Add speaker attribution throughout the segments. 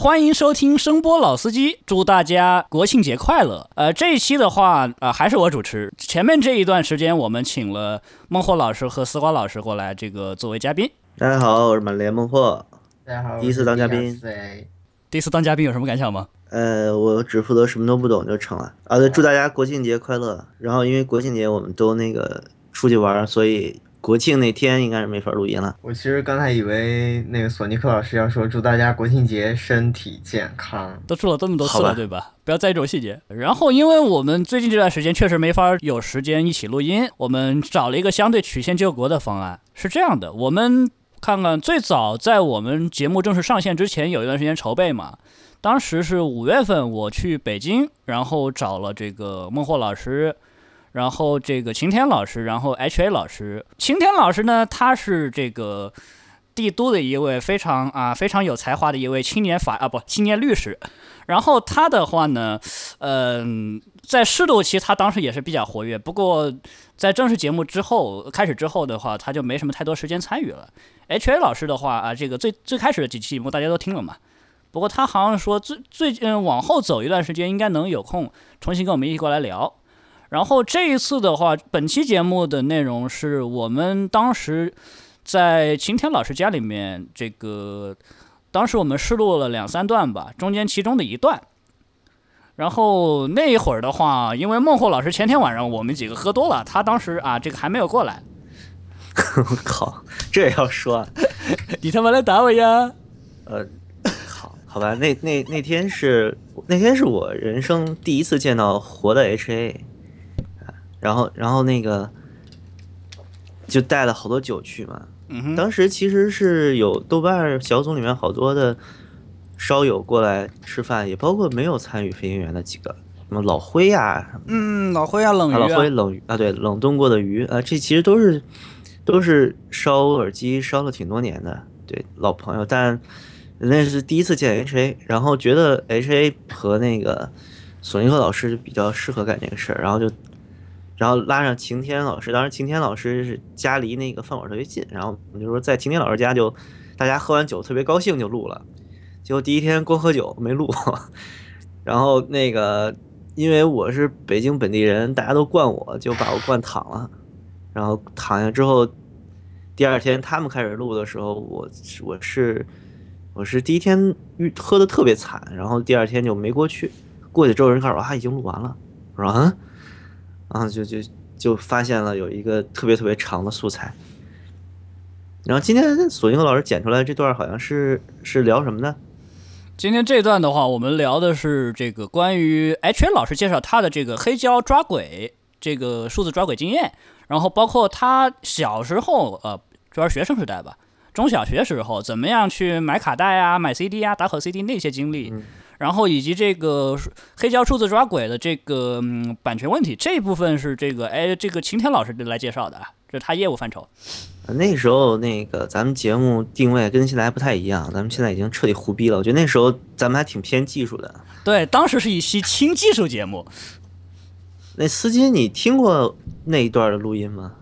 Speaker 1: 欢迎收听声波老司机，祝大家国庆节快乐。呃，这一期的话，呃，还是我主持。前面这一段时间，我们请了孟获老师和丝瓜老师过来，这个作为嘉宾。
Speaker 2: 大家好，我是满脸孟获。
Speaker 3: 大家好，
Speaker 2: 第一次当嘉宾
Speaker 1: 第一次当嘉宾有什么感想吗？
Speaker 2: 呃，我只负责什么都不懂就成了。啊，对，祝大家国庆节快乐。然后因为国庆节我们都那个出去玩，所以国庆那天应该是没法录音了。
Speaker 3: 我其实刚才以为那个索尼克老师要说祝大家国庆节身体健康。
Speaker 1: 都说了这么多次了，
Speaker 2: 吧
Speaker 1: 对吧？不要在意这种细节。然后，因为我们最近这段时间确实没法有时间一起录音，我们找了一个相对曲线救国的方案。是这样的，我们看看最早在我们节目正式上线之前，有一段时间筹备嘛。当时是五月份，我去北京，然后找了这个孟获老师，然后这个晴天老师，然后 H A 老师。晴天老师呢，他是这个帝都的一位非常啊非常有才华的一位青年法啊不青年律师。然后他的话呢，嗯、在适度期他当时也是比较活跃，不过在正式节目之后开始之后的话，他就没什么太多时间参与了。H A 老师的话啊，这个最最开始的几期节目大家都听了嘛，不过他好像说最最嗯往后走一段时间应该能有空重新跟我们一起过来聊。然后这一次的话，本期节目的内容是我们当时在晴天老师家里面，这个当时我们试录了两三段吧，中间其中的一段。然后那一会儿的话，因为孟获老师前天晚上我们几个喝多了，他当时啊这个还没有过来，
Speaker 2: 我 靠，这也要说啊？
Speaker 1: 你他妈来打我呀！
Speaker 2: 呃，好，好吧，那那那天是那天是我人生第一次见到活的 HA，啊然后然后那个就带了好多酒去嘛，
Speaker 1: 嗯，
Speaker 2: 当时其实是有豆瓣小组里面好多的烧友过来吃饭，也包括没有参与飞行员的几个，什么老灰呀、
Speaker 1: 嗯，老灰啊，冷鱼
Speaker 2: 啊，老辉
Speaker 1: 啊，
Speaker 2: 冷鱼啊，对，冷冻过的鱼啊，这其实都是都是烧耳机烧了挺多年的，对，老朋友，但那是第一次见 HA，然后觉得 HA 和那个索尼克老师比较适合干这个事儿，然后就然后拉上晴天老师，当时晴天老师是家离那个饭馆特别近，然后我们就说在晴天老师家就大家喝完酒特别高兴就录了，结果第一天光喝酒没录，然后那个因为我是北京本地人，大家都惯我，就把我惯躺了，然后躺下之后，第二天他们开始录的时候，我我是我是第一天喝的特别惨，然后第二天就没过去，过去之后人告诉我啊已经录完了，我说嗯，然后就就就发现了有一个特别特别长的素材。然后今天索尼克老师剪出来这段好像是是聊什么呢？
Speaker 1: 今天这段的话，我们聊的是这个关于 H N 老师介绍他的这个黑胶抓鬼这个数字抓鬼经验，然后包括他小时候呃，主要是学生时代吧，中小学时候怎么样去买卡带啊、买 CD 啊、打口 CD 那些经历，然后以及这个黑胶数字抓鬼的这个嗯版权问题，这一部分是这个哎这个晴天老师来介绍的啊，这是他业务范畴。
Speaker 2: 那时候那个咱们节目定位跟现在还不太一样，咱们现在已经彻底胡逼了。我觉得那时候咱们还挺偏技术的。
Speaker 1: 对，当时是一期轻技术节目，
Speaker 2: 那司机，你听过那一段的录音吗？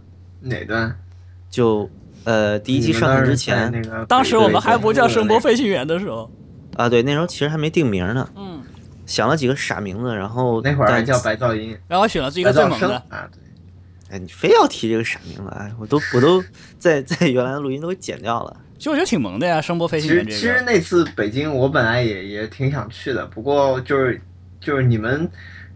Speaker 3: 哪段？
Speaker 2: 就呃第一期上线之前
Speaker 3: 当时
Speaker 1: 我们还不叫声波。
Speaker 3: 飞
Speaker 1: 行员的时候，
Speaker 2: 啊，对，那时候其实还没定名呢，
Speaker 1: 嗯，
Speaker 2: 想了几个傻名字，然后
Speaker 3: 那会儿还叫白噪音，
Speaker 1: 然后选了
Speaker 3: 这
Speaker 1: 个最猛的。
Speaker 3: 啊，对，
Speaker 2: 哎，你非要提这个傻名字，哎，我都我都 在在原来的录音都给剪掉了。
Speaker 1: 其实我觉得挺萌的呀，声波飞
Speaker 3: 其
Speaker 1: 行员这
Speaker 3: 实其实。那次北京我本来也也挺想去的，不过就是就是你们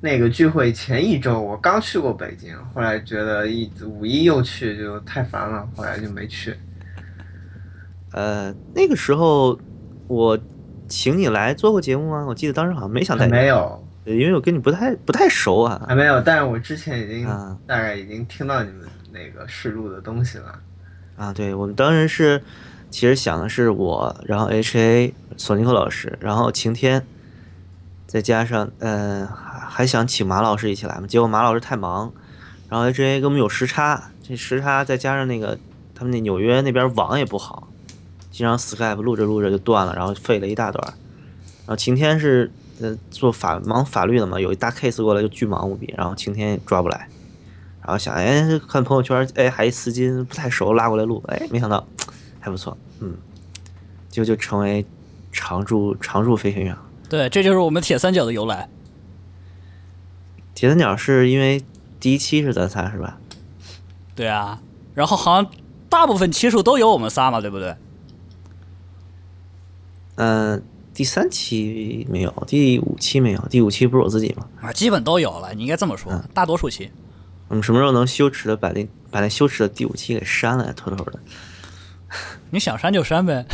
Speaker 3: 那个聚会前一周我刚去过北京，后来觉得一五一又去就太烦了，后来就没去。
Speaker 2: 呃，那个时候我请你来做过节目吗？我记得当时好像没想带
Speaker 3: 没有，
Speaker 2: 因为我跟你不太不太熟啊。
Speaker 3: 还没有，但是我之前已经
Speaker 2: 啊
Speaker 3: 大概已经听到你们那个试录的东西了。
Speaker 2: 啊，对，我们当时是，其实想的是我，然后 H A 索尼克老师，然后晴天，再加上呃还还想请马老师一起来嘛，结果马老师太忙，然后 H A 跟我们有时差，这时差再加上那个他们那纽约那边网也不好，经常 Skype 录着录着就断了，然后废了一大段儿。然后晴天是呃做法忙法律的嘛，有一大 case 过来就巨忙无比，然后晴天也抓不来。然后想，哎，看朋友圈，哎，还一丝巾不太熟，拉过来录，哎，没想到还不错，嗯，就就成为常驻常驻飞行员。
Speaker 1: 对，这就是我们铁三角的由来。
Speaker 2: 铁三角是因为第一期是咱仨是吧？
Speaker 1: 对啊，然后好像大部分期数都有我们仨嘛，对不对？
Speaker 2: 嗯、第三期没有，第五期没有，第五期不是我自己吗？
Speaker 1: 啊，基本都有了，你应该这么说，大多数期。
Speaker 2: 我们什么时候能羞耻的把那把那羞耻的第五期给删了呀？偷偷的。
Speaker 1: 你想删就删呗。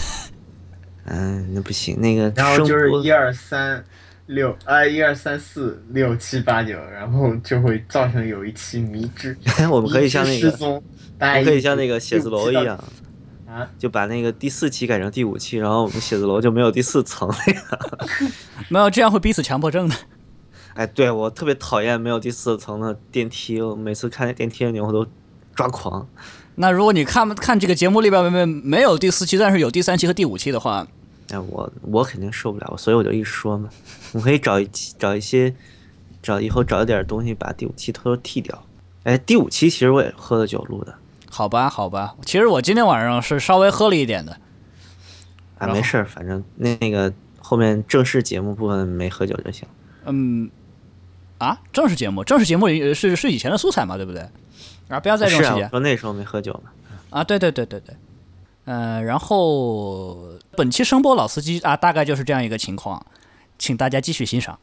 Speaker 2: 嗯，那不行，那个
Speaker 3: 然后就是一二三六啊，一二三四六七八九，然后就会造成有一期迷之，
Speaker 2: 我们可以像那个，
Speaker 3: 失踪，大
Speaker 2: 我
Speaker 3: 家
Speaker 2: 们可以像那个写字楼一样，
Speaker 3: 啊，
Speaker 2: 就把那个第四期改成第五期，然后我们写字楼就没有第四层了呀。
Speaker 1: 没有，这样会逼死强迫症的。
Speaker 2: 哎，对我特别讨厌没有第四层的电梯，我每次看见电梯按钮我都抓狂。
Speaker 1: 那如果你看看这个节目里边没没有第四期，但是有第三期和第五期的话，
Speaker 2: 哎，我我肯定受不了，所以我就一说嘛，我可以找一期找一些，找以后找一点东西把第五期偷偷剃掉。哎，第五期其实我也喝了酒录的
Speaker 1: 好吧，好吧。其实我今天晚上是稍微喝了一点的。
Speaker 2: 啊，没事儿，反正那那个后面正式节目部分没喝酒就行。
Speaker 1: 嗯，啊，正式节目，正式节目里是是以前的素材嘛，对不对？啊，不要再这种细
Speaker 2: 说那时候没喝酒嘛。
Speaker 1: 啊，对对对对对。呃，然后本期声波老司机啊，大概就是这样一个情况，请大家继续欣赏。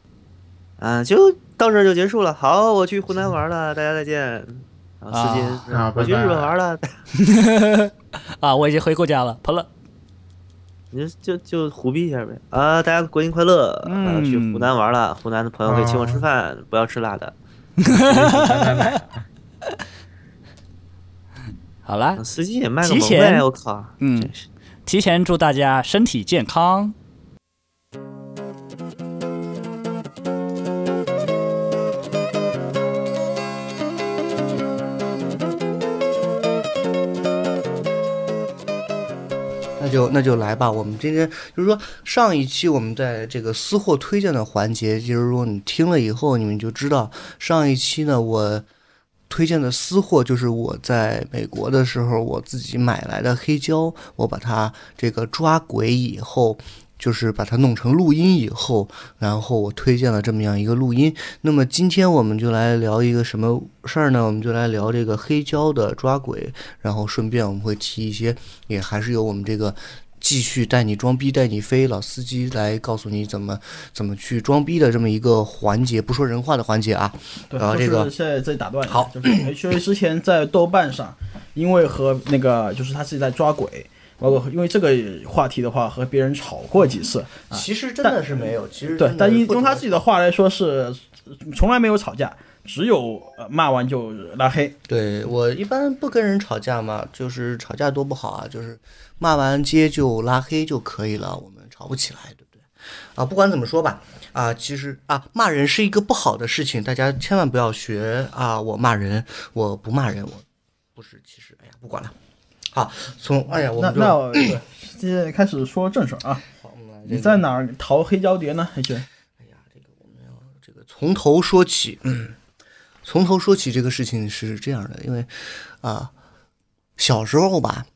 Speaker 2: 啊，就到这儿就结束了。好，我去湖南玩了，大家再见。啊，司机，
Speaker 3: 啊
Speaker 2: 我去日本玩了，
Speaker 1: 啊，我已经回国家了，喷了。
Speaker 2: 你就就就胡逼一下呗。啊，大家国庆快乐！啊，去湖南玩了，湖南的朋友可以请我吃饭，不要吃辣的。
Speaker 1: 好了，
Speaker 2: 司机也卖个萌
Speaker 1: 提前
Speaker 2: 呗，我靠，
Speaker 1: 嗯
Speaker 2: 真是。
Speaker 1: 提前祝大家身体健康。
Speaker 4: 就那就来吧。我们今天就是说，上一期我们在这个私货推荐的环节，就是说你听了以后，你们就知道上一期呢，我推荐的私货就是我在美国的时候我自己买来的黑胶，我把它这个抓鬼以后。就是把它弄成录音以后，然后我推荐了这么样一个录音。那么今天我们就来聊一个什么事儿呢？我们就来聊这个黑胶的抓鬼，然后顺便我们会提一些，也还是由我们这个继续带你装逼带你飞老司机来告诉你怎么怎么去装逼的这么一个环节，不说人话的环节啊。
Speaker 5: 对，
Speaker 4: 然后这个
Speaker 5: 就是现在这里打断一下，
Speaker 4: 好
Speaker 5: 就是 H A 之前在豆瓣上，因为和那个就是他自己在抓鬼，包括因为这个话题的话和别人吵过几次啊，
Speaker 4: 其实真的是没有，其实
Speaker 5: 对但用他自己的话来说是从来没有吵架，只有呃骂完就拉黑，
Speaker 4: 对我一般不跟人吵架嘛，就是吵架多不好啊，就是骂完街就拉黑就可以了，我们吵不起来，对不对？啊，不管怎么说吧，啊，其实啊，骂人是一个不好的事情，大家千万不要学啊，我骂人，我不骂人，我不是，其实，哎呀，不管了。好，从哎呀，我
Speaker 5: 那那我对，现在开始说正事儿啊，
Speaker 4: 好我们来这
Speaker 5: 你在哪儿淘黑胶碟呢？H A
Speaker 4: 这个我们要这个从头说起，嗯，从头说起这个事情是这样的，因为啊、小时候吧，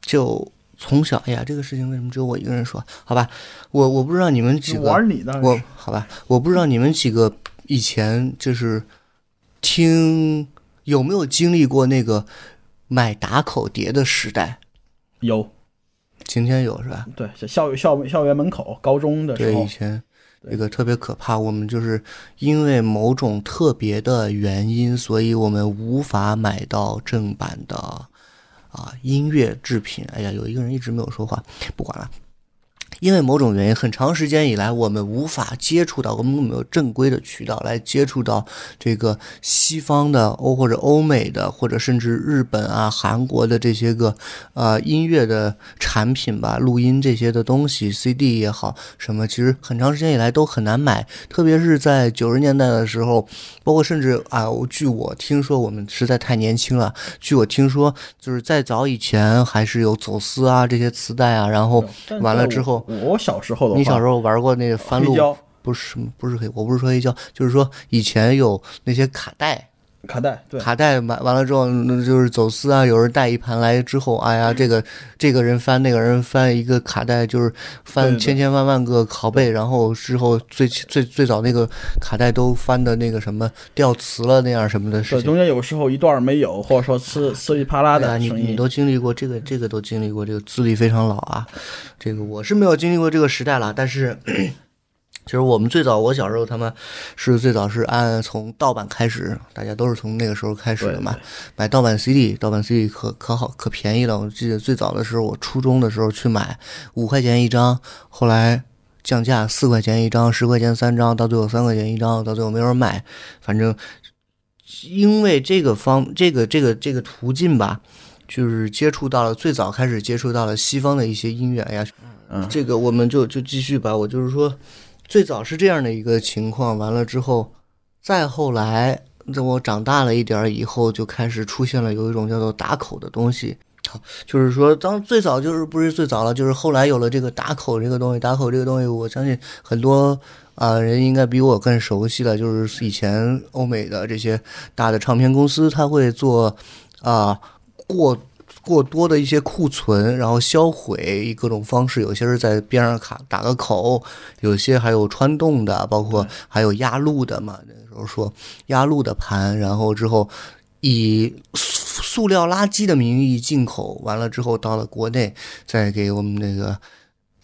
Speaker 4: 就从小，哎呀，这个事情为什么只有我一个人说？好吧，我我不知道你们几个，
Speaker 5: 玩你的，
Speaker 4: 我好吧，我不知道你们几个以前就是听有没有经历过那个买打口碟的时代？
Speaker 5: 有
Speaker 4: 今天有是吧？
Speaker 5: 对，是校校校园门口，高中的时候对，
Speaker 4: 以，前那个特别可怕。我们就是因为某种特别的原因，所以我们无法买到正版的啊音乐制品。哎呀，有一个人一直没有说话，不管了。因为某种原因，很长时间以来，我们无法接触到，我们没有正规的渠道来接触到这个西方的欧或者欧美的，或者甚至日本啊、韩国的这些个呃音乐的产品吧，录音这些的东西，CD 也好，什么，其实很长时间以来都很难买，特别是在九十年代的时候，包括甚至啊，我据我听说，我们实在太年轻了。据我听说，就是在早以前还是有走私啊这些磁带啊，然后完了之后。
Speaker 5: 我小时候的话，
Speaker 4: 你小时候玩过那个翻录？不是不是黑，我不是说黑胶，就是说以前有那些卡带，
Speaker 5: 卡带，对，
Speaker 4: 卡带买完了之后，那就是走私啊，有人带一盘来之后，哎呀，这个这个人翻，那个人翻一个卡带，就是翻千千万万个拷贝，然后之后最最最早那个卡带都翻的那个什么掉磁了那样什么的事
Speaker 5: 对，
Speaker 4: 情。
Speaker 5: 中间有时候一段没有，或者说呲呲里啪啦的声音。
Speaker 4: 你都经历过这个，这个都经历过，这个资历非常老啊。这个我是没有经历过这个时代了，但是其实我们最早，我小时候他们是最早是按从盗版开始，大家都是从那个时候开始的嘛。买盗版 CD，盗版 CD 可可好可便宜了。我记得最早的时候，我初中的时候去买五块钱一张，后来降价四块钱一张，十块钱三张，到最后三块钱一张，到最后没人买。反正因为这个方这个这个这个途径吧，就是接触到了最早开始接触到了西方的一些音乐。哎呀，
Speaker 5: 嗯
Speaker 4: 这个我们就就继续吧。我就是说，最早是这样的一个情况，完了之后，再后来，等我长大了一点以后，就开始出现了有一种叫做打口的东西。就是说，当最早就是不是最早了，就是后来有了这个打口这个东西。打口这个东西，我相信很多啊、人应该比我更熟悉了。就是以前欧美的这些大的唱片公司，它会做啊、过过多的一些库存，然后销毁以各种方式，有些是在边上卡打个口，有些还有穿洞的，包括还有压路的嘛。那时候说压路的盘，然后之后以塑料垃圾的名义进口，完了之后到了国内，再给我们那个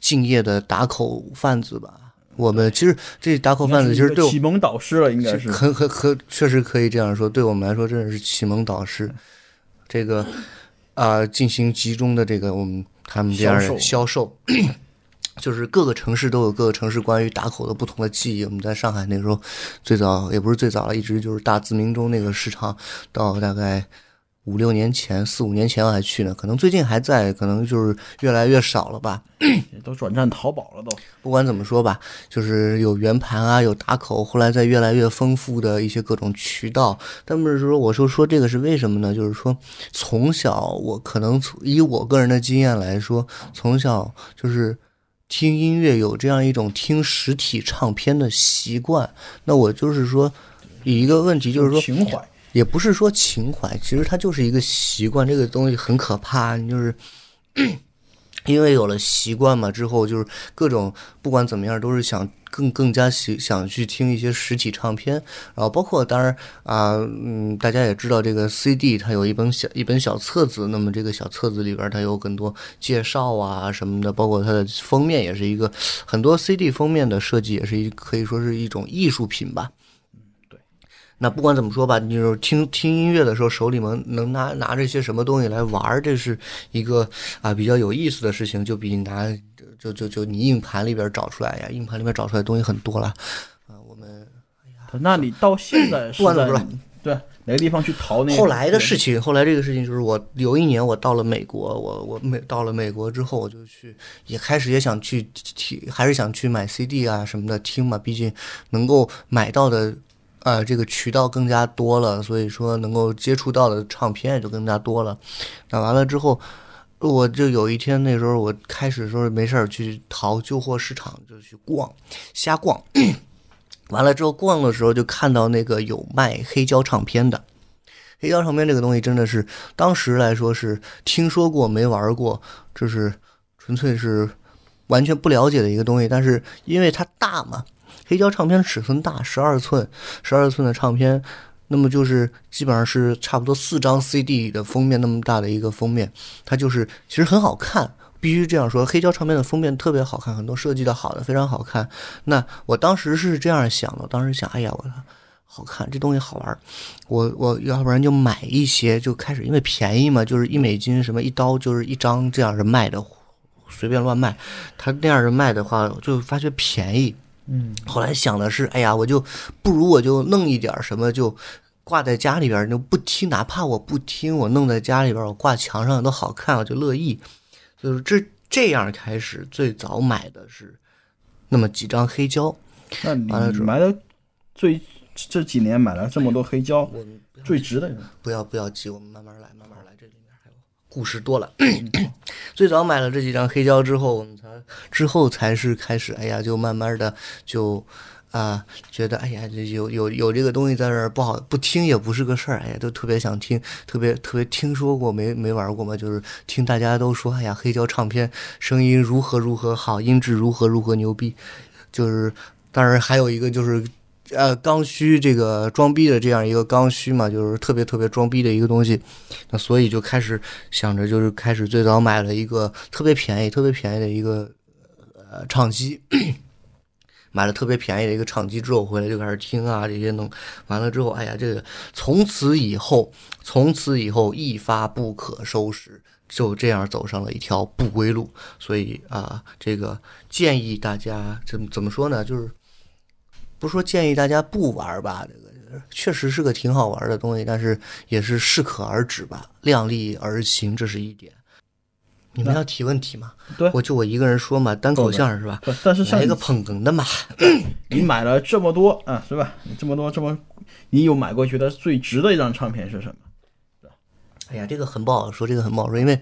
Speaker 4: 敬业的打口贩子吧。我们其实这打口贩子其实对
Speaker 5: 启蒙导师了，应该是。
Speaker 4: 可可可，确实可以这样说。对我们来说，真的是启蒙导师。这个啊、进行集中的这个我们他们这样的销售，就是各个城市都有各个城市关于打口的不同的记忆。我们在上海那时候最早也不是最早了，一直就是大自鸣钟那个市场，到大概。五六年前、四五年前我还去呢，可能最近还在，可能就是越来越少了吧。
Speaker 5: 都转战淘宝了都。
Speaker 4: 不管怎么说吧，就是有圆盘啊，有打口，后来在越来越丰富的一些各种渠道。但是说，我说说这个是为什么呢？就是说，从小我可能从以我个人的经验来说，从小就是听音乐有这样一种听实体唱片的习惯。那我就是说，有一个问题就是说，
Speaker 5: 情怀，
Speaker 4: 也不是说情怀，其实它就是一个习惯。这个东西很可怕，就是 因为有了习惯嘛，之后就是各种不管怎么样，都是想更更加喜想去听一些实体唱片，然后包括当然啊、嗯，大家也知道这个 CD 它有一本小一本小册子，那么这个小册子里边它有很多介绍啊什么的，包括它的封面也是一个很多 CD 封面的设计也是一可以说是一种艺术品吧。那不管怎么说吧，你就是听听音乐的时候，手里面能拿拿着一些什么东西来玩儿，这是一个啊比较有意思的事情，就比你拿就就就你硬盘里边找出来呀，硬盘里面找出来的东西很多了。啊，我们
Speaker 5: 那你到现在是 在
Speaker 4: 不管怎么说
Speaker 5: 对哪个地方去淘那个？
Speaker 4: 后来的事情，后来这个事情就是我有一年我到了美国，我我美到了美国之后，我就去也开始也想去听，还是想去买 CD 啊什么的听嘛，毕竟能够买到的。呃，这个渠道更加多了，所以说能够接触到的唱片也就更加多了。那完了之后，我就有一天那时候我开始说是没事儿去淘旧货市场，就去逛，瞎逛。完了之后逛的时候就看到那个有卖黑胶唱片的。黑胶唱片这个东西真的是当时来说是听说过没玩过，就是纯粹是完全不了解的一个东西。但是因为它大嘛，黑胶唱片尺寸大，十二寸，十二寸的唱片，那么就是基本上是差不多四张 CD 的封面那么大的一个封面，它就是其实很好看。必须这样说，黑胶唱片的封面特别好看，很多设计的好的非常好看。那我当时是这样想的，当时想，哎呀，我好看，这东西好玩，我我要不然就买一些，就开始因为便宜嘛，就是一美金什么一刀就是一张这样是卖的，随便乱卖。他那样的卖的话，就发觉便宜。
Speaker 5: 嗯，
Speaker 4: 后来想的是，哎呀，我就不如我就弄一点什么就。挂在家里边就不听，哪怕我不听，我弄在家里边，我挂墙上都好看，我就乐意。就是这这样开始，最早买的是那么几张黑胶。
Speaker 5: 那买的最这几年买了这么多黑胶，
Speaker 4: 我
Speaker 5: 最值的
Speaker 4: 不要不要急，我们慢慢来，慢慢来，这里故事多了。最早买了这几张黑胶之后，我们才之后才是开始，哎呀，就慢慢的就啊，觉得哎呀，这有有有这个东西在这儿不好，不听也不是个事儿，哎呀，都特别想听，特别特别听说过没没玩过嘛，就是听大家都说，哎呀，黑胶唱片声音如何如何好，音质如何如何牛逼，就是当然还有一个就是。呃，刚需这个装逼的这样一个刚需嘛，就是特别特别装逼的一个东西，那所以就开始想着，就是开始最早买了一个特别便宜、特别便宜的一个呃唱机，买了特别便宜的一个唱机之后回来就开始听啊这些弄，完了之后，哎呀，这个从此以后，从此以后一发不可收拾，就这样走上了一条不归路。所以啊，这个建议大家怎怎么说呢？就是。不是说建议大家不玩吧，这个确实是个挺好玩的东西，但是也是适可而止吧，量力而行，这是一点。你们要提问题吗？
Speaker 5: 对，
Speaker 4: 我就我一个人说嘛，单口相声是吧？
Speaker 5: 但是
Speaker 4: 来一个捧哏的嘛。
Speaker 5: 你买了这么多啊，是吧？你这么多这么，你有买过觉得最值的一张唱片是什么？
Speaker 4: 哎呀，这个很不好说，这个很不好说，因为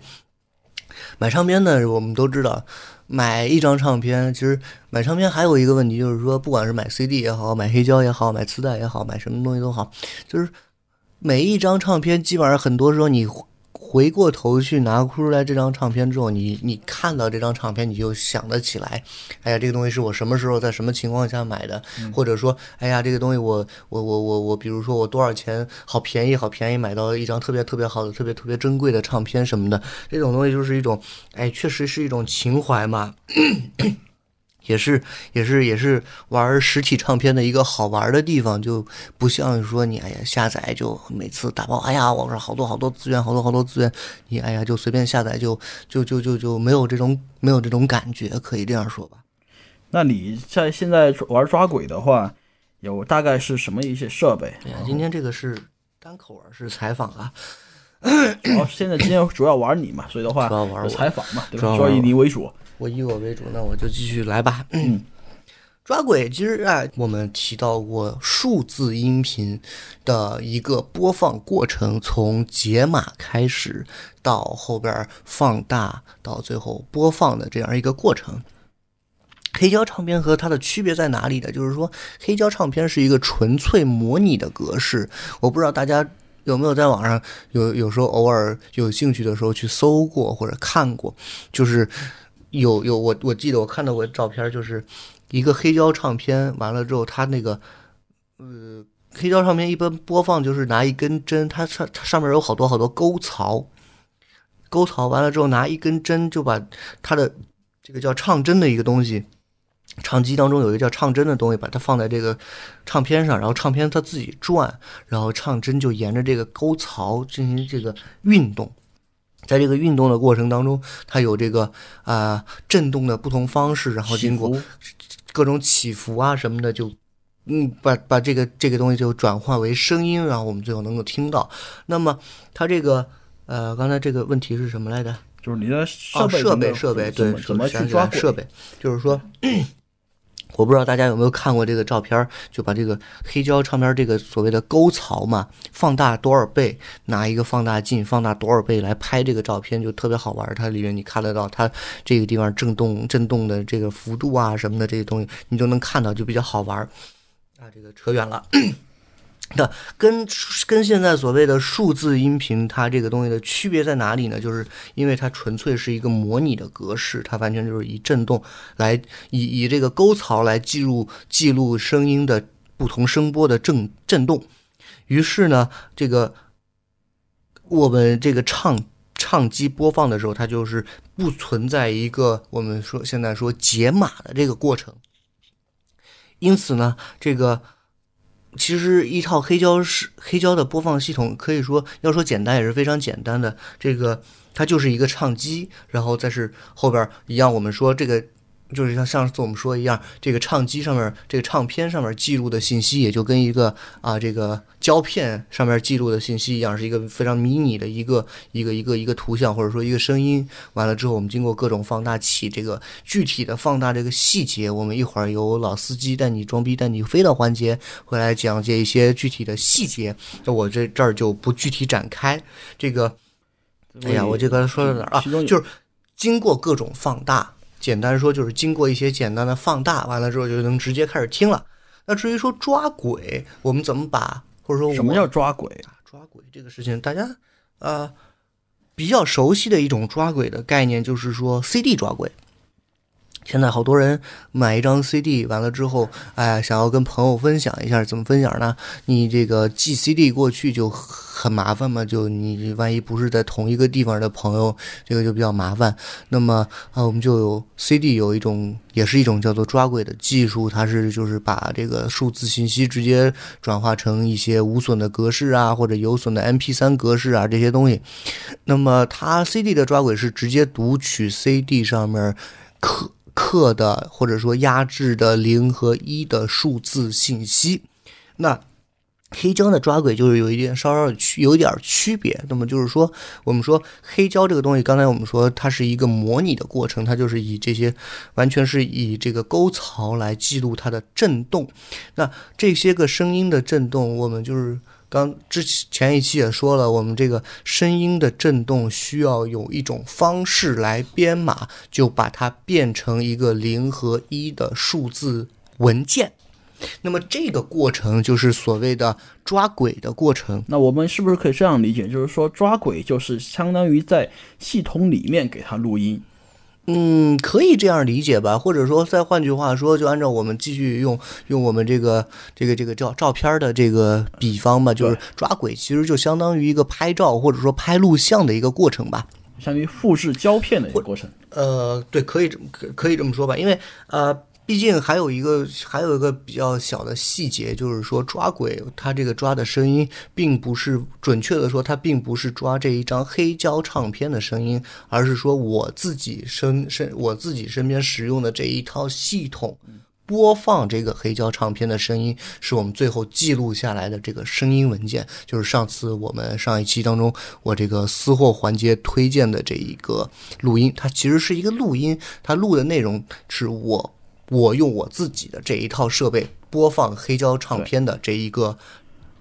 Speaker 4: 买唱片呢，我们都知道。买一张唱片，其实买唱片还有一个问题，就是说，不管是买 CD 也好，买黑胶也好，买磁带也好，买什么东西都好，就是每一张唱片，基本上很多时候你。回过头去拿出来这张唱片之后，你你看到这张唱片，你就想得起来，哎呀，这个东西是我什么时候在什么情况下买的，或者说，哎呀，这个东西我我我我我，比如说我多少钱，好便宜好便宜买到一张特别特别好的、特别特别珍贵的唱片什么的，这种东西就是一种，哎，确实是一种情怀嘛。也是，也是，也是玩实体唱片的一个好玩的地方，就不像说你哎呀下载就每次打包，哎呀网上好多好多资源，好多好多资源，你哎呀就随便下载就就就就就没有这种没有这种感觉，可以这样说吧？
Speaker 5: 那你在现在玩抓鬼的话，有大概是什么一些设备？
Speaker 4: 哎呀，今天这个是单口玩是采访啊，
Speaker 5: 哦，现在今天主要玩你嘛，所以的话
Speaker 4: 主要玩
Speaker 5: 采访嘛，对吧？主要以你为主。
Speaker 4: 我以我为主，那我就继续来吧。抓鬼其实啊，我们提到过数字音频的一个播放过程，从解码开始到后边放大到最后播放的这样一个过程。黑胶唱片和它的区别在哪里呢？就是说，黑胶唱片是一个纯粹模拟的格式。我不知道大家有没有在网上有有时候偶尔有兴趣的时候去搜过或者看过，就是。有有我我记得我看到过照片，就是一个黑胶唱片，完了之后，它那个呃黑胶唱片一般播放就是拿一根针，它上它上面有好多好多沟槽，沟槽完了之后拿一根针就把它的这个叫唱针的一个东西，唱机当中有一个叫唱针的东西，把它放在这个唱片上，然后唱片它自己转，然后唱针就沿着这个沟槽进行这个运动。在这个运动的过程当中，它有这个啊震动的不同方式，然后经过各种起伏啊什么的，就嗯把把这个这个东西就转化为声音，然后我们最后能够听到。那么它这个呃刚才这个问题是什么来着？
Speaker 5: 就是你的
Speaker 4: 设备设备设备对
Speaker 5: 怎么去抓
Speaker 4: 设备？就是说。我不知道大家有没有看过这个照片，就把这个黑胶唱片这个所谓的沟槽嘛，放大多少倍，拿一个放大镜放大多少倍来拍这个照片，就特别好玩。它里面你看得到它这个地方震动震动的这个幅度啊什么的这些东西，你就能看到，就比较好玩。啊，这个扯远了。那跟跟现在所谓的数字音频，它这个东西的区别在哪里呢？就是因为它纯粹是一个模拟的格式，它完全就是以振动来以以这个沟槽来记录记录声音的不同声波的震震动。于是呢，这个我们这个唱唱机播放的时候，它就是不存在一个我们说现在说解码的这个过程。因此呢，这个。其实一套黑胶是黑胶的播放系统，可以说要说简单也是非常简单的。这个它就是一个唱机，然后再是后边一样，我们说这个。就是像上次我们说一样，这个唱机上面，这个唱片上面记录的信息，也就跟一个啊这个胶片上面记录的信息一样，是一个非常迷你的一个一个一个一个图像，或者说一个声音。完了之后，我们经过各种放大器，这个具体的放大这个细节，我们一会儿由老司机带你装逼带你飞的环节会来讲解一些具体的细节。那我这这儿就不具体展开。这个，哎呀，我这刚才说到哪儿啊？就是经过各种放大。简单说就是经过一些简单的放大，完了之后就能直接开始听了。那至于说抓鬼，我们怎么把或者说我
Speaker 5: 什么叫抓轨？
Speaker 4: 抓鬼这个事情，大家呃比较熟悉的一种抓鬼的概念就是说 CD 抓轨。现在好多人买一张 CD 完了之后，哎，想要跟朋友分享一下，怎么分享呢？你这个寄 CD 过去就很麻烦嘛，就你万一不是在同一个地方的朋友，这个就比较麻烦。那么啊，我们就有 CD 有一种，也是一种叫做抓轨的技术，它是就是把这个数字信息直接转化成一些无损的格式啊，或者有损的 MP3 格式啊这些东西。那么它 CD 的抓轨是直接读取 CD 上面刻。刻的或者说压制的零和一的数字信息，那黑胶的抓轨就是有一点稍稍区有一点区别。那么就是说，我们说黑胶这个东西，刚才我们说它是一个模拟的过程，它就是以这些完全是以这个沟槽来记录它的震动。那这些个声音的震动，我们就是。刚之前一期也说了，我们这个声音的振动需要有一种方式来编码，就把它变成一个零和一的数字文件。那么这个过程就是所谓的抓轨的过程。
Speaker 5: 那我们是不是可以这样理解？就是说抓轨就是相当于在系统里面给它录音。
Speaker 4: 嗯，可以这样理解吧，或者说再换句话说，就按照我们继续用用我们这个这个这个照照片的这个比方吧，就是抓鬼其实就相当于一个拍照或者说拍录像的一个过程吧，
Speaker 5: 相当于复制胶片的一个过程。
Speaker 4: 呃，对，可以这么可可以这么说吧，因为呃。毕竟还有一个还有一个比较小的细节，就是说抓鬼，它这个抓的声音，并不是准确的说，它并不是抓这一张黑胶唱片的声音，而是说我自己身身我自己身边使用的这一套系统播放这个黑胶唱片的声音，是我们最后记录下来的这个声音文件，就是上次我们上一期当中我这个私货环节推荐的这一个录音，它其实是一个录音，它录的内容是我。我用我自己的这一套设备播放黑胶唱片的这一个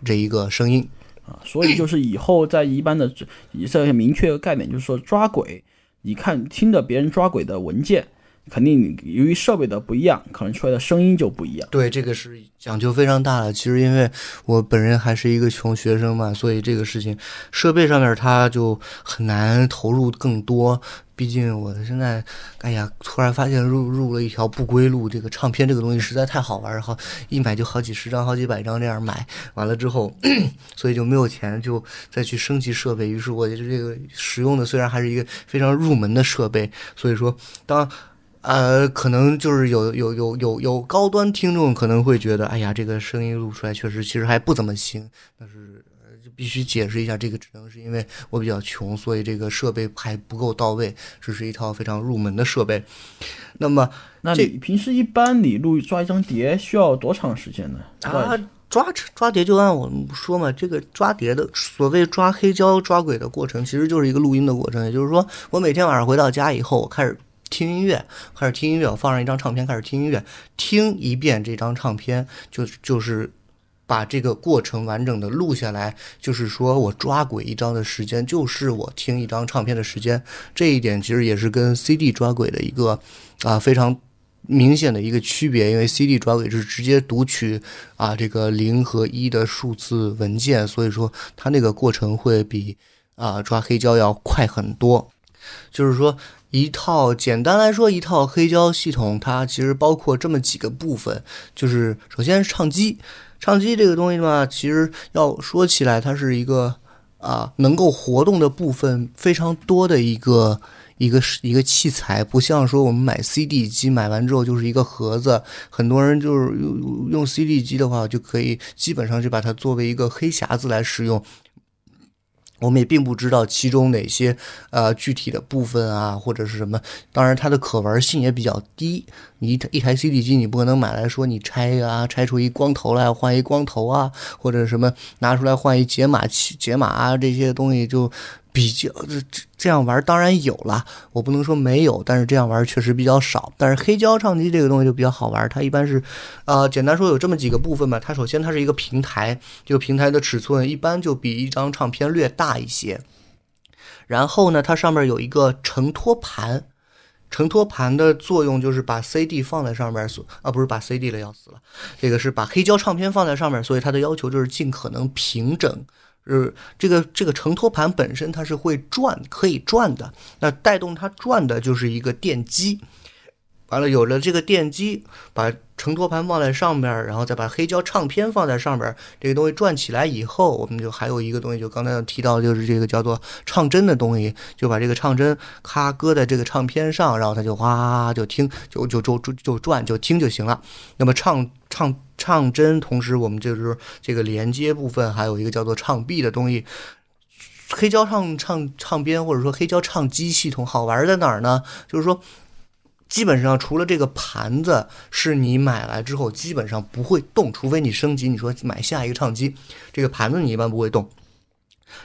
Speaker 4: 这一个声音
Speaker 5: 啊，所以就是以后在一般的以这些明确的概念，就是说抓轨，你看听着别人抓轨的文件。肯定由于设备的不一样，可能出来的声音就不一样。
Speaker 4: 对，这个是讲究非常大的。其实因为我本人还是一个穷学生嘛，所以这个事情设备上面它就很难投入更多。毕竟我现在，哎呀，突然发现入入了一条不归路。这个唱片这个东西实在太好玩，好一买就好几十张、好几百张这样买完了之后，所以就没有钱就再去升级设备。于是我这个使用的虽然还是一个非常入门的设备，所以说当。呃，可能就是有有有有有高端听众可能会觉得，哎呀，这个声音录出来确实其实还不怎么行。但是必须解释一下，这个只能是因为我比较穷，所以这个设备还不够到位，这是一套非常入门的设备。那么，
Speaker 5: 那你平时一般你录抓一张碟需要多长时间呢？
Speaker 4: 啊，抓抓碟就按我们说嘛，这个抓碟的所谓抓黑胶抓轨的过程，其实就是一个录音的过程。也就是说，我每天晚上回到家以后，我开始。听音乐，开始听音乐，我放上一张唱片，开始听音乐，听一遍这张唱片，就就是把这个过程完整的录下来。就是说我抓轨一张的时间，就是我听一张唱片的时间。这一点其实也是跟 CD 抓轨的一个啊非常明显的一个区别，因为 CD 抓轨是直接读取啊这个零和一的数字文件，所以说它那个过程会比啊抓黑胶要快很多。就是说。一套简单来说，一套黑胶系统，它其实包括这么几个部分，就是首先是唱机，唱机这个东西嘛，其实要说起来，它是一个啊能够活动的部分非常多的一个一个一个器材，不像说我们买 CD 机，买完之后就是一个盒子，很多人就是用用 CD 机的话，就可以基本上就把它作为一个黑匣子来使用。我们也并不知道其中哪些呃具体的部分啊，或者是什么。当然，它的可玩性也比较低。你一一台 CD 机，你不可能买来说你拆啊，拆出一光头来换一光头啊，或者什么拿出来换一解码器、解码啊这些东西就。比较这这样玩当然有了，我不能说没有，但是这样玩确实比较少。但是黑胶唱机这个东西就比较好玩，它一般是，呃，简单说有这么几个部分吧。它首先它是一个平台，这个平台的尺寸一般就比一张唱片略大一些。然后呢，它上面有一个承托盘，承托盘的作用就是把 CD 放在上面，所啊不是把 CD 了，要死了，这个是把黑胶唱片放在上面，所以它的要求就是尽可能平整。呃，这个这个承托盘本身它是会转，可以转的，那带动它转的就是一个电机。完了，有了这个电机，把承托盘放在上面，然后再把黑胶唱片放在上面，这个东西转起来以后，我们就还有一个东西，就刚才提到，就是这个叫做唱针的东西，就把这个唱针咔搁在这个唱片上，然后它就哗就听，就就就就就转就听就行了。那么唱唱唱针，同时我们就是这个连接部分，还有一个叫做唱臂的东西。黑胶唱唱唱片或者说黑胶唱机系统好玩在哪儿呢？就是说。基本上除了这个盘子是你买来之后基本上不会动，除非你升级，你说买下一个唱机，这个盘子你一般不会动。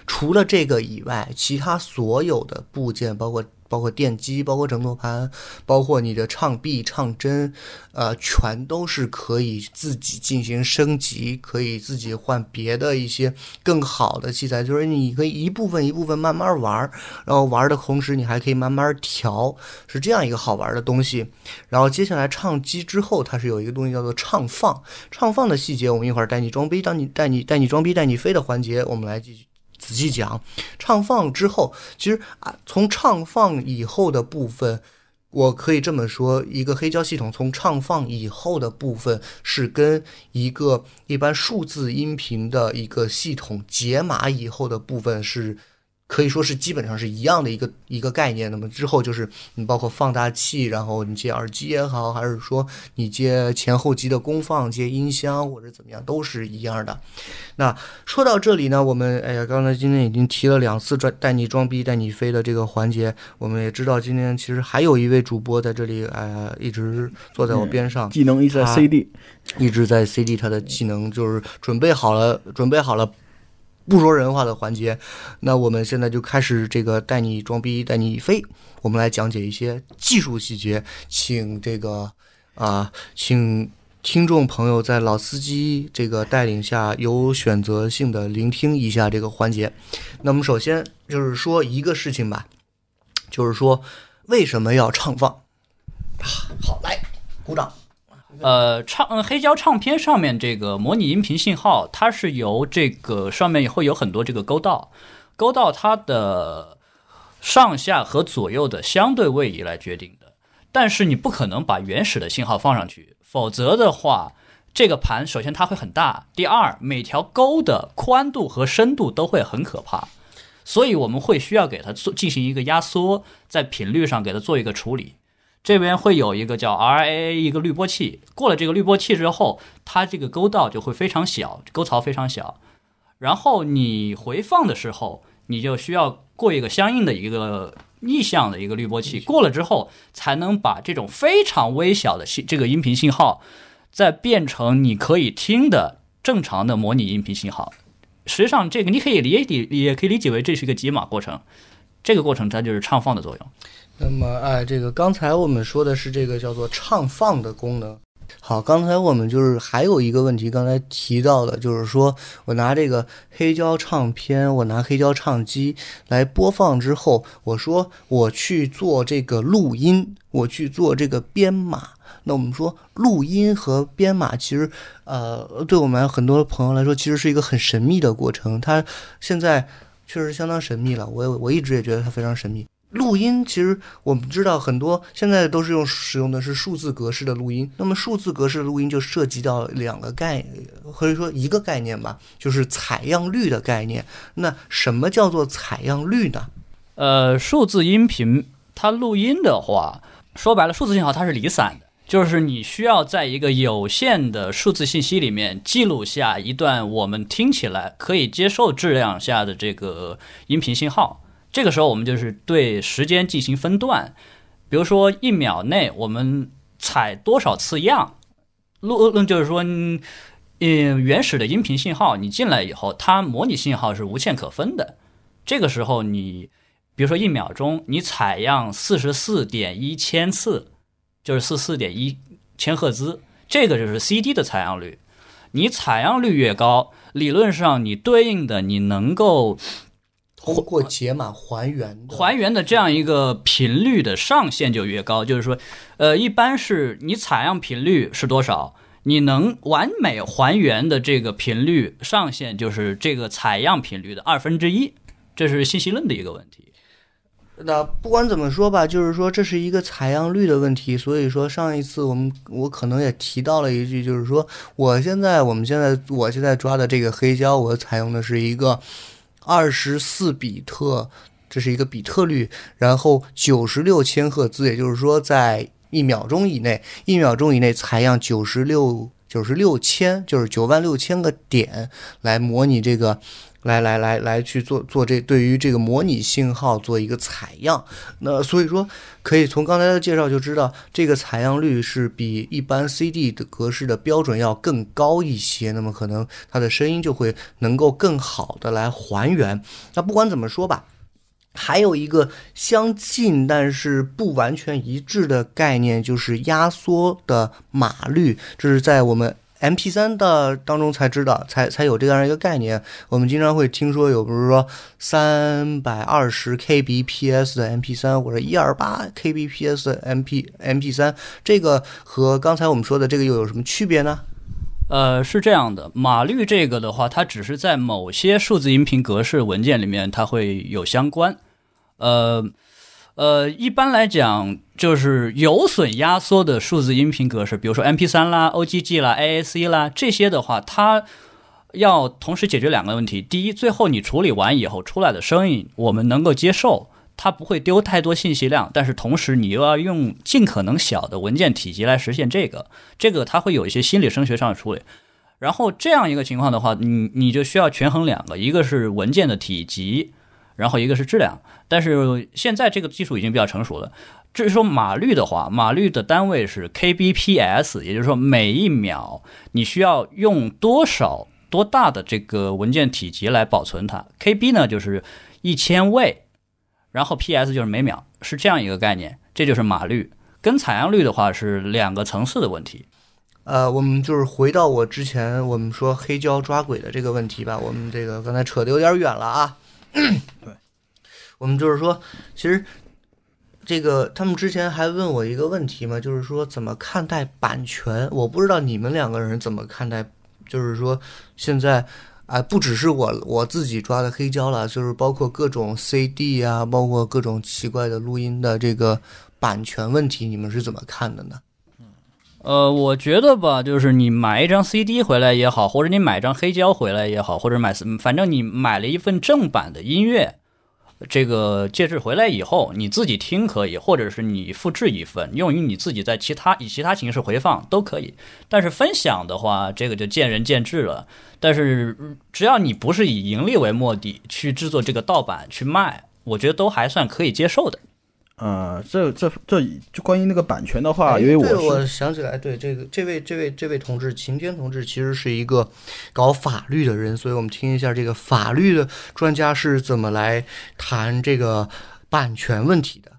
Speaker 4: 除了这个以外，其他所有的部件，包括。包括电机，包括整托盘，包括你的唱臂、唱针，呃，全都是可以自己进行升级，可以自己换别的一些更好的器材。就是你可以一部分一部分慢慢玩，然后玩的同时你还可以慢慢调，是这样一个好玩的东西。然后接下来唱机之后，它是有一个东西叫做唱放，唱放的细节我们一会儿带你装逼，当你带你带你装逼带你飞的环节，我们来继续。仔细讲，唱放之后，其实啊，从唱放以后的部分，我可以这么说：一个黑胶系统从唱放以后的部分，是跟一个一般数字音频的一个系统解码以后的部分是。可以说是基本上是一样的一个一个概念。那么之后就是你包括放大器，然后你接耳机也好，还是说你接前后级的功放、接音箱或者怎么样，都是一样的。那说到这里呢，我们哎呀，刚才今天已经提了两次装带你装逼带你飞的这个环节。我们也知道今天其实还有一位主播在这里，哎呀，一直坐在我边上，
Speaker 5: 技能一直在 CD，
Speaker 4: 一直在 CD，他的技能就是准备好了，准备好了。不说人话的环节，那我们现在就开始这个带你装逼带你飞，我们来讲解一些技术细节，请这个啊，请听众朋友在老司机这个带领下有选择性的聆听一下这个环节。那么首先就是说一个事情吧，就是说为什么要唱放啊？好，来鼓掌。
Speaker 1: 呃，唱黑胶唱片上面这个模拟音频信号，它是由这个上面会有很多这个沟道，沟道它的上下和左右的相对位移来决定的。但是你不可能把原始的信号放上去，否则的话，这个盘首先它会很大，第二每条沟的宽度和深度都会很可怕，所以我们会需要给它做进行一个压缩，在频率上给它做一个处理。这边会有一个叫 RAA 一个滤波器，过了这个滤波器之后，它这个沟道就会非常小，沟槽非常小。然后你回放的时候，你就需要过一个相应的一个逆向的一个滤波器，过了之后才能把这种非常微小的信这个音频信号，再变成你可以听的正常的模拟音频信号。实际上，这个你可以理解，也可以理解为这是一个解码过程。这个过程它就是唱放的作用。
Speaker 4: 那么，哎，这个刚才我们说的是这个叫做唱放的功能。好，刚才我们就是还有一个问题，刚才提到的，就是说我拿这个黑胶唱片，我拿黑胶唱机来播放之后，我说我去做这个录音，我去做这个编码。那我们说录音和编码，其实呃，对我们很多朋友来说，其实是一个很神秘的过程。它现在确实相当神秘了，我我一直也觉得它非常神秘。录音其实我们知道很多，现在都是用使用的是数字格式的录音。那么数字格式录音就涉及到两个概，可以说一个概念吧，就是采样率的概念。那什么叫做采样率呢？
Speaker 1: 呃，数字音频它录音的话，说白了，数字信号它是离散的，就是你需要在一个有限的数字信息里面记录下一段我们听起来可以接受质量下的这个音频信号。这个时候，我们就是对时间进行分段，比如说一秒内我们采多少次样，录，就是说，嗯，原始的音频信号你进来以后，它模拟信号是无限可分的。这个时候，你比如说一秒钟你采样四十四点一千次，就是四四点一千赫兹，这个就是 CD 的采样率。你采样率越高，理论上你对应的你能够。
Speaker 4: 通过解码还原
Speaker 1: 还原的这样一个频率的上限就越高，就是说，呃，一般是你采样频率是多少，你能完美还原的这个频率上限就是这个采样频率的二分之一，这是信息论的一个问题。
Speaker 4: 那不管怎么说吧，就是说这是一个采样率的问题。所以说上一次我们我可能也提到了一句，就是说我现在我们现在我现在抓的这个黑胶，我采用的是一个二十四比特，这是一个比特率，然后九十六千赫兹，也就是说在一秒钟以内，一秒钟以内采样九十六九十六千，就是九万六千个点来模拟这个。来来来来去做做这对于这个模拟信号做一个采样，那所以说可以从刚才的介绍就知道，这个采样率是比一般 CD 的格式的标准要更高一些，那么可能它的声音就会能够更好的来还原。那不管怎么说吧，还有一个相近但是不完全一致的概念，就是压缩的码率，这是在我们。M P 三的当中才知道，才才有这样一个概念。我们经常会听说有，比如说三百二十 K B P S 的 M P 三，或者一二八 K B P S 的 M P M P 三，这个和刚才我们说的这个又有什么区别呢？
Speaker 1: 呃，是这样的，码率这个的话，它只是在某些数字音频格式文件里面它会有相关，呃。呃，一般来讲，就是有损压缩的数字音频格式，比如说 MP3 啦、OGG 啦、AAC 啦这些的话，它要同时解决两个问题：第一，最后你处理完以后出来的声音我们能够接受，它不会丢太多信息量；但是同时你又要用尽可能小的文件体积来实现这个，这个它会有一些心理声学上的处理。然后这样一个情况的话，你你就需要权衡两个，一个是文件的体积。然后一个是质量，但是现在这个技术已经比较成熟了。至于说码率的话，码率的单位是 kbps，也就是说每一秒你需要用多少多大的这个文件体积来保存它。kb 呢就是一千位，然后 ps 就是每秒，是这样一个概念。这就是码率，跟采样率的话是两个层次的问题。
Speaker 4: 呃，我们就是回到我之前我们说黑胶抓鬼的这个问题吧。我们这个刚才扯得有点远了啊。对，我们就是说，其实这个他们之前还问我一个问题嘛，就是说怎么看待版权？我不知道你们两个人怎么看待，就是说现在啊，不只是我我自己抓的黑胶了，就是包括各种 CD 啊，包括各种奇怪的录音的这个版权问题，你们是怎么看的呢？
Speaker 1: 呃，我觉得吧，就是你买一张 CD 回来也好，或者你买张黑胶回来也好，或者买，反正你买了一份正版的音乐，这个介质回来以后，你自己听可以，或者是你复制一份，用于你自己在其他以其他形式回放都可以。但是分享的话，这个就见仁见智了。但是只要你不是以盈利为目的去制作这个盗版去卖，我觉得都还算可以接受的。
Speaker 5: 呃，这这这就关于那个版权的话，因为我
Speaker 4: 我想起来，对这个这位这位这位同志秦天同志，其实是一个搞法律的人，所以我们听一下这个法律的专家是怎么来谈这个版权问题的。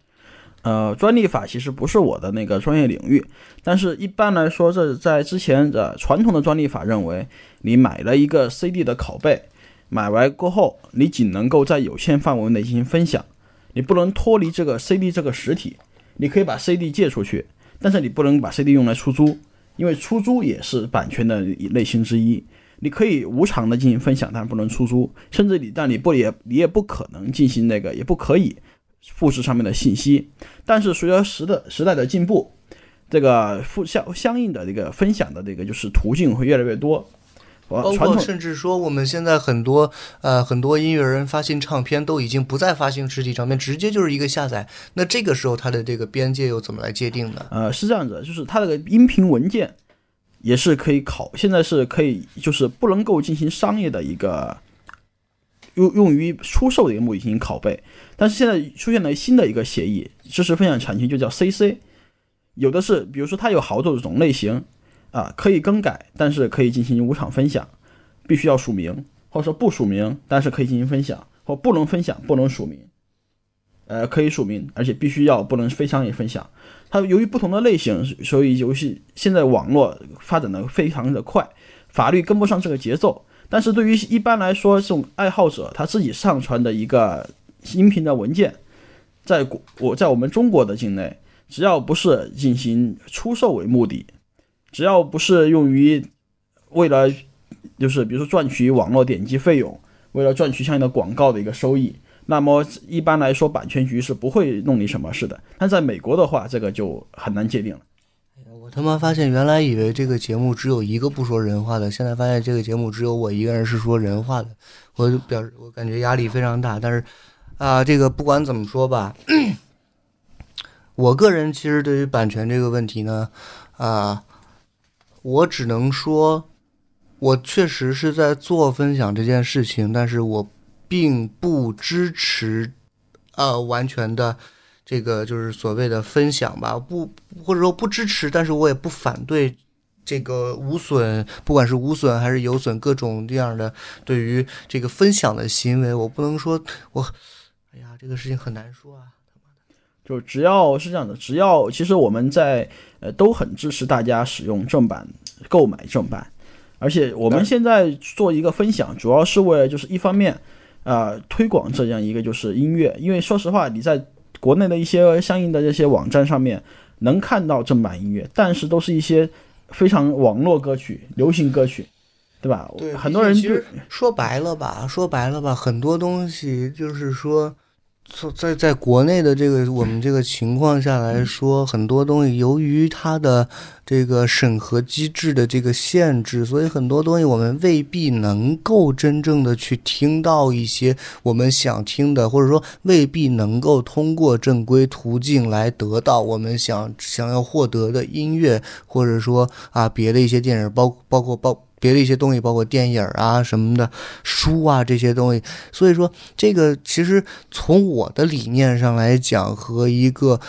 Speaker 5: 呃，专利法其实不是我的那个专业领域，但是一般来说，这在之前的传统的专利法认为，你买了一个 CD 的拷贝，买完过后，你仅能够在有限范围内进行分享。你不能脱离这个 CD 这个实体，你可以把 CD 借出去，但是你不能把 CD 用来出租，因为出租也是版权的类型之一。你可以无偿的进行分享，但不能出租，甚至你但你不也你也不可能进行那个，也不可以复制上面的信息。但是随着时的时代的进步，这个复相相应的这个分享的这个就是途径会越来越多。
Speaker 4: 包括甚至说，我们现在很多呃很多音乐人发行唱片都已经不再发行实体唱片，直接就是一个下载。那这个时候它的这个边界又怎么来界定呢？
Speaker 5: 呃，是这样子，就是它这个音频文件也是可以考，现在是可以，就是不能够进行商业的一个用用于出售的一个目的进行拷贝。但是现在出现了新的一个协议，知识分享产权就叫 CC，有的是，比如说它有好多种类型。啊，可以更改，但是可以进行无偿分享，必须要署名，或者说不署名，但是可以进行分享，或不能分享，不能署名。呃，可以署名，而且必须要不能非商业分享。它由于不同的类型，所以游戏现在网络发展的非常的快，法律跟不上这个节奏。但是对于一般来说这种爱好者，他自己上传的一个音频的文件，在国我在我们中国的境内，只要不是进行出售为目的，只要不是用于为了就是比如说赚取网络点击费用，为了赚取相应的广告的一个收益，那么一般来说版权局是不会弄你什么事的。但在美国的话，这个就很难界定了。
Speaker 4: 我他妈发现原来以为这个节目只有一个不说人话的，现在发现这个节目只有我一个人是说人话的，我就表示我感觉压力非常大。但是啊，这个不管怎么说吧，我个人其实对于版权这个问题呢，啊，我只能说，我确实是在做分享这件事情，但是我并不支持，呃，完全的。这个就是所谓的分享吧，不或者说不支持，但是我也不反对这个无损，不管是无损还是有损，各种这样的对于这个分享的行为，我不能说我，哎呀，这个事情很难说啊。
Speaker 5: 就只要是这样的，只要其实我们在呃都很支持大家使用正版，购买正版，而且我们现在做一个分享，主要是为了就是一方面啊推广这样一个就是音乐，因为说实话你在。国内的一些相应的这些网站上面能看到正版音乐，但是都是一些非常网络歌曲、流行歌曲，对吧？
Speaker 4: 对，
Speaker 5: 很多人就
Speaker 4: 说白了吧，说白了吧，很多东西就是说。在在国内的这个我们这个情况下来说，很多东西由于它的这个审核机制的这个限制，所以很多东西我们未必能够真正的去听到一些我们想听的，或者说未必能够通过正规途径来得到我们想想要获得的音乐，或者说啊别的一些电影，包包括包。别的一些东西，包括电影啊什么的，书啊这些东西，所以说这个其实从我的理念上来讲，和一个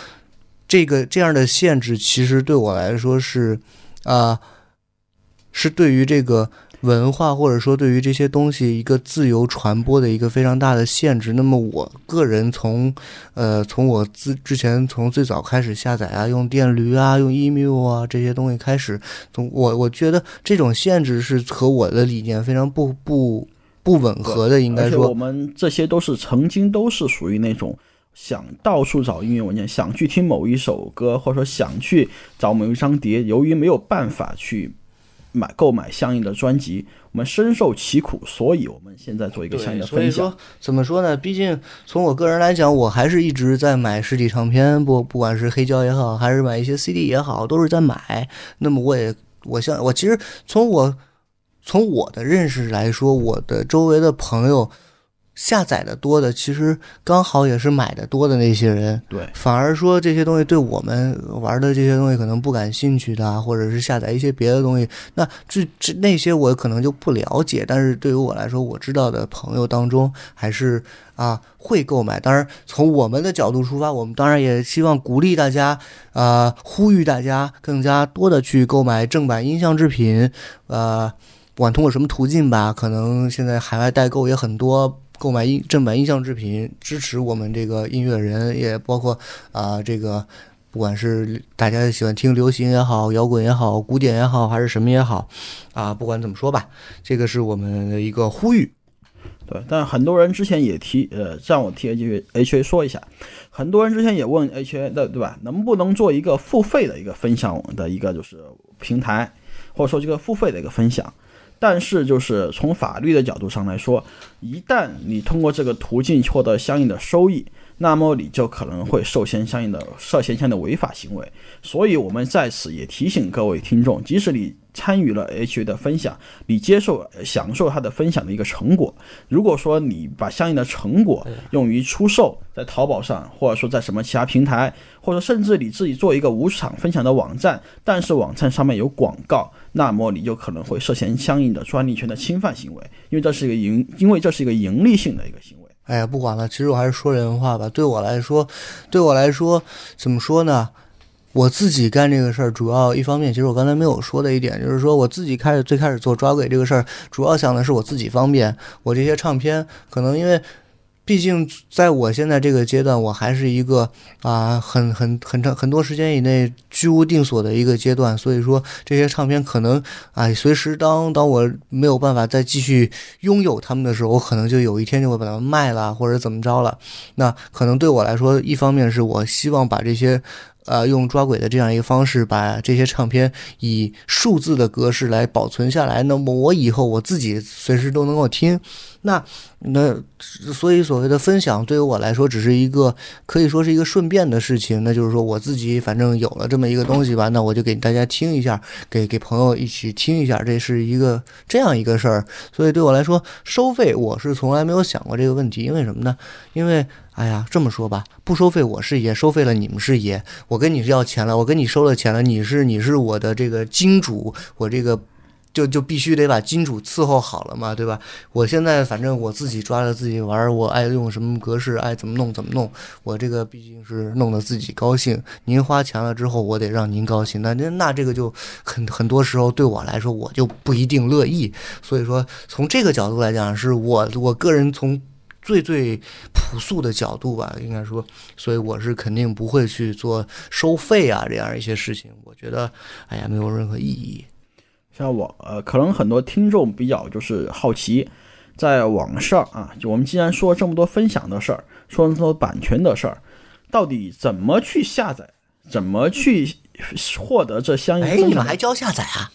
Speaker 4: 这个这样的限制，其实对我来说是啊，是对于这个。文化或者说对于这些东西一个自由传播的一个非常大的限制。那么我个人从，呃，从我自之前从最早开始下载啊，用电驴啊，用 emu 啊这些东西开始，从我我觉得这种限制是和我的理念非常不不不吻合的。应该说，
Speaker 5: 我们这些都是曾经都是属于那种想到处找音乐文件，想去听某一首歌，或者说想去找某一张碟，由于没有办法去。买购买相应的专辑，我们深受其苦，所以我们现在做一个相应的分享。
Speaker 4: 所以说，怎么说呢？毕竟从我个人来讲，我还是一直在买实体唱片，不不管是黑胶也好，还是买一些 CD 也好，都是在买。那么我也，我像我其实从我从我的认识来说，我的周围的朋友。下载的多的，其实刚好也是买的多的那些人。
Speaker 5: 对，
Speaker 4: 反而说这些东西对我们玩的这些东西可能不感兴趣的，或者是下载一些别的东西，那这这那些我可能就不了解。但是对于我来说，我知道的朋友当中还是啊会购买。当然，从我们的角度出发，我们当然也希望鼓励大家啊，呼吁大家更加多的去购买正版音像制品。呃，不管通过什么途径吧，可能现在海外代购也很多。购买音正版音像制品，支持我们这个音乐人，也包括啊，这个不管是大家喜欢听流行也好，摇滚也好，古典也好，还是什么也好，啊，不管怎么说吧，这个是我们的一个呼吁。
Speaker 5: 对，但很多人之前也提，呃，让我替 H H A 说一下，很多人之前也问 H A 的，对吧？能不能做一个付费的一个分享的一个就是平台，或者说这个付费的一个分享？但是，就是从法律的角度上来说，一旦你通过这个途径获得相应的收益，那么你就可能会受限相应的涉嫌相应的违法行为。所以，我们在此也提醒各位听众，即使你参与了 H 的分享，你接受享受他的分享的一个成果，如果说你把相应的成果用于出售，在淘宝上，或者说在什么其他平台，或者甚至你自己做一个无偿分享的网站，但是网站上面有广告。那么你就可能会涉嫌相应的专利权的侵犯行为，因为这是一个盈，因为这是一个盈利性的一个行为。
Speaker 4: 哎呀，不管了，其实我还是说人话吧。对我来说，对我来说，怎么说呢？我自己干这个事儿，主要一方面，其实我刚才没有说的一点，就是说我自己开始最开始做抓鬼这个事儿，主要想的是我自己方便。我这些唱片，可能因为毕竟在我现在这个阶段，我还是一个啊很很很长很多时间以内居无定所的一个阶段，所以说这些唱片可能啊随时当当我没有办法再继续拥有他们的时候，我可能就有一天就会把它卖了或者怎么着了。那可能对我来说，一方面是我希望把这些。呃，用抓鬼的这样一个方式，把这些唱片以数字的格式来保存下来，那么我以后我自己随时都能够听。那那所以所谓的分享，对于我来说只是一个可以说是一个顺便的事情。那就是说我自己反正有了这么一个东西吧，那我就给大家听一下，给给朋友一起听一下，这是一个这样一个事儿。所以对我来说，收费我是从来没有想过这个问题，因为什么呢？因为哎呀，这么说吧，不收费我是爷，收费了你们是爷。我跟你是要钱了，我跟你收了钱了，你是你是我的这个金主，我这个就就必须得把金主伺候好了嘛，对吧？我现在反正我自己抓着自己玩，我爱用什么格式，爱怎么弄怎么弄。我这个毕竟是弄得自己高兴，您花钱了之后，我得让您高兴。那那这个就很很多时候对我来说，我就不一定乐意。所以说，从这个角度来讲，是我我个人从。最最朴素的角度吧，应该说，所以我是肯定不会去做收费啊这样一些事情。我觉得，哎呀，没有任何意义。
Speaker 5: 像我呃，可能很多听众比较就是好奇，在网上啊，就我们既然说这么多分享的事儿，说这么多版权的事儿，到底怎么去下载，怎么去获得这相应？
Speaker 4: 哎，你们还教下载啊？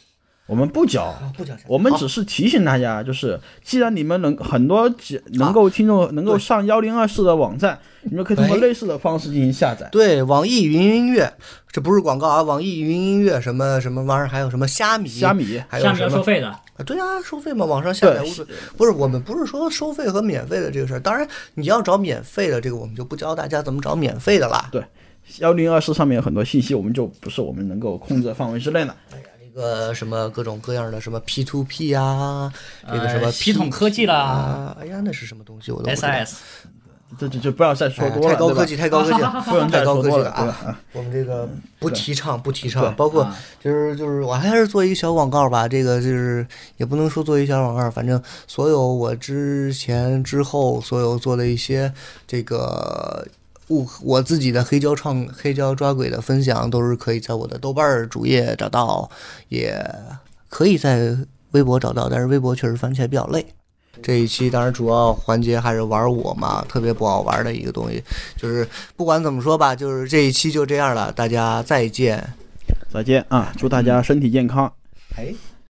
Speaker 5: 我们不教，
Speaker 4: 不教，
Speaker 5: 我们只是提醒大家，就是既然你们能很多能够听众能够上幺零二四的网站，你们可以通过类似的方式进行下载。
Speaker 4: 对，网易云音乐，这不是广告啊，网易云音乐什么什么玩意儿，还有什么虾米，
Speaker 5: 虾米，
Speaker 4: 还有什么
Speaker 1: 收费的？
Speaker 4: 啊，对啊，收费嘛，网上下载无所谓。不是，我们不是说收费和免费的这个事儿。当然，你要找免费的这个，我们就不教大家怎么找免费的啦。
Speaker 5: 对，幺零二四上面有很多信息，我们就不是我们能够控制的范围之内的。
Speaker 4: 这个什么各种各样的什么 P to P 啊，这个什么
Speaker 1: 系统科技
Speaker 4: 啦，哎呀，那是什么东西？我都
Speaker 1: S S，
Speaker 5: 这这就不要 再说多了，
Speaker 4: 太高科技，太高科技，
Speaker 5: 不能
Speaker 4: 太高科技
Speaker 5: 了
Speaker 4: 啊！我们这个不提倡，不提倡。包括就是就是，我还是做一个小广告吧。这个就是也不能说做一小广告，反正所有我之前之后所有做的一些这个。我我自己的黑胶创黑胶抓鬼的分享都是可以在我的豆瓣主页找到，也可以在微博找到，但是微博确实翻起来比较累。这一期当然主要环节还是玩我嘛，特别不好玩的一个东西。就是不管怎么说吧，就是这一期就这样了，大家再见，
Speaker 5: 再见啊！祝大家身体健康。
Speaker 4: 哎。